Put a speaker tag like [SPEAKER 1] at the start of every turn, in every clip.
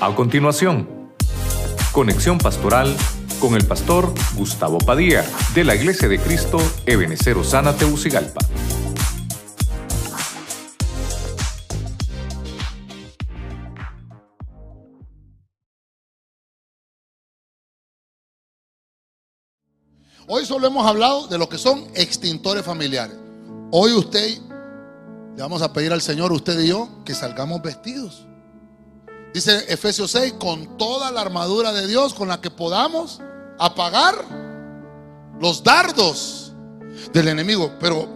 [SPEAKER 1] A continuación, conexión pastoral con el pastor Gustavo Padilla de la Iglesia de Cristo Ebenecer Osana Teucigalpa.
[SPEAKER 2] Hoy solo hemos hablado de lo que son extintores familiares. Hoy usted, le vamos a pedir al Señor, usted y yo, que salgamos vestidos. Dice Efesios 6, con toda la armadura de Dios con la que podamos apagar los dardos del enemigo. Pero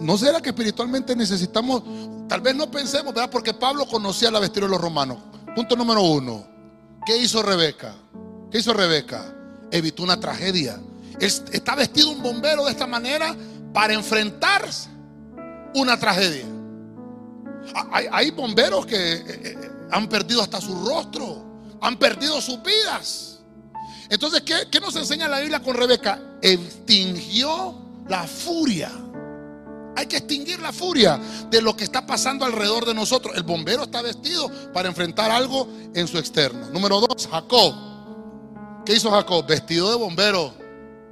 [SPEAKER 2] ¿no será que espiritualmente necesitamos, tal vez no pensemos, ¿verdad? Porque Pablo conocía la vestidura de los romanos. Punto número uno. ¿Qué hizo Rebeca? ¿Qué hizo Rebeca? Evitó una tragedia. Está vestido un bombero de esta manera para enfrentar una tragedia. Hay, bomberos que eh, eh, han perdido hasta su rostro, han perdido sus vidas. Entonces, ¿qué, ¿qué, nos enseña la Biblia con Rebeca? Extinguió la furia. Hay que extinguir la furia de lo que está pasando alrededor de nosotros. El bombero está vestido para enfrentar algo en su externo. Número dos, Jacob. ¿Qué hizo Jacob? Vestido de bombero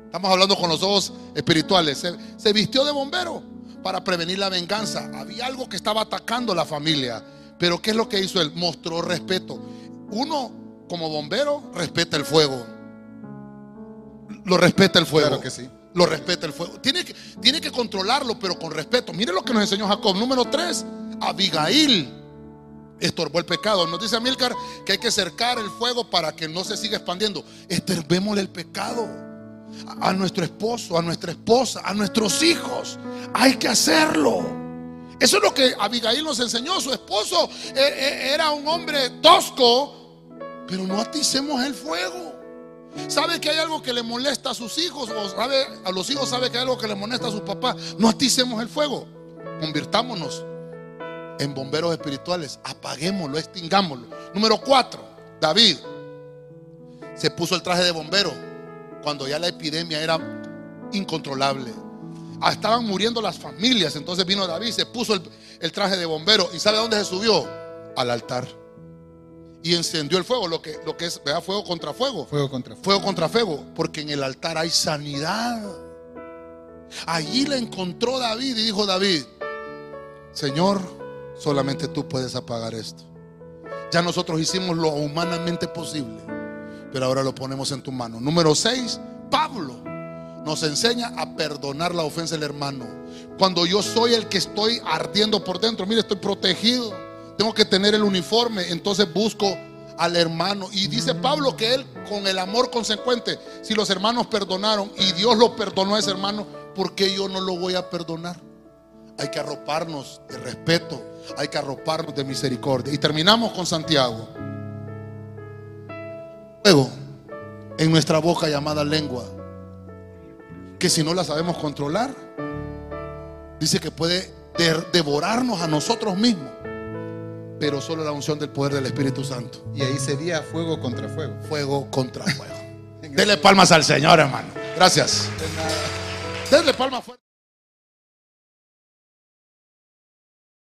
[SPEAKER 2] Estamos hablando con los ojos espirituales. Se, vistió de bombero para prevenir la venganza. Había algo que estaba atacando la familia. Pero ¿qué es lo que hizo él? Mostró respeto. Uno, como bombero, respeta el fuego. Lo respeta el fuego.
[SPEAKER 3] Claro que sí.
[SPEAKER 2] Lo respeta el fuego. Tiene que, tiene que controlarlo, pero con respeto. Mire lo que nos enseñó Jacob. Número 3, Abigail estorbó el pecado. Nos dice Amílcar que hay que cercar el fuego para que no se siga expandiendo. Estorbémosle el pecado a nuestro esposo, a nuestra esposa, a nuestros hijos. Hay que hacerlo. Eso es lo que Abigail nos enseñó. Su esposo eh, eh, era un hombre tosco, pero no aticemos el fuego. ¿Sabe que hay algo que le molesta a sus hijos? ¿O sabe, a los hijos sabe que hay algo que le molesta a sus papás? No aticemos el fuego. Convirtámonos en bomberos espirituales. Apaguémoslo, extingámoslo. Número cuatro, David se puso el traje de bombero cuando ya la epidemia era incontrolable. Ah, estaban muriendo las familias. Entonces vino David, se puso el, traje de bombero. ¿Y sabe dónde se subió? Al altar. Y encendió el fuego, lo que, lo que es, vea, fuego contra fuego.
[SPEAKER 3] Fuego contra fuego.
[SPEAKER 2] Fuego contra fuego. Porque en el altar hay sanidad. Allí la encontró David y dijo David, Señor, solamente tú puedes apagar esto. Ya nosotros hicimos lo humanamente posible pero ahora lo ponemos en tu mano. Número 6, Pablo nos enseña a perdonar la ofensa del hermano. Cuando yo soy el que estoy ardiendo por dentro, mire, estoy protegido, tengo que tener el uniforme, entonces busco al hermano. Y dice Pablo que él, con el amor consecuente, si los hermanos perdonaron y Dios lo perdonó a ese hermano, ¿por qué yo no lo voy a perdonar? Hay que arroparnos de respeto, hay que arroparnos de misericordia. Y terminamos con Santiago en nuestra boca llamada lengua, que si no la sabemos controlar, dice que puede devorarnos a nosotros mismos, pero solo la unción del poder del Espíritu Santo.
[SPEAKER 3] Y ahí sería fuego contra fuego.
[SPEAKER 2] Fuego contra fuego. Dele palmas al Señor, hermano. Gracias. Denle palmas fuerte.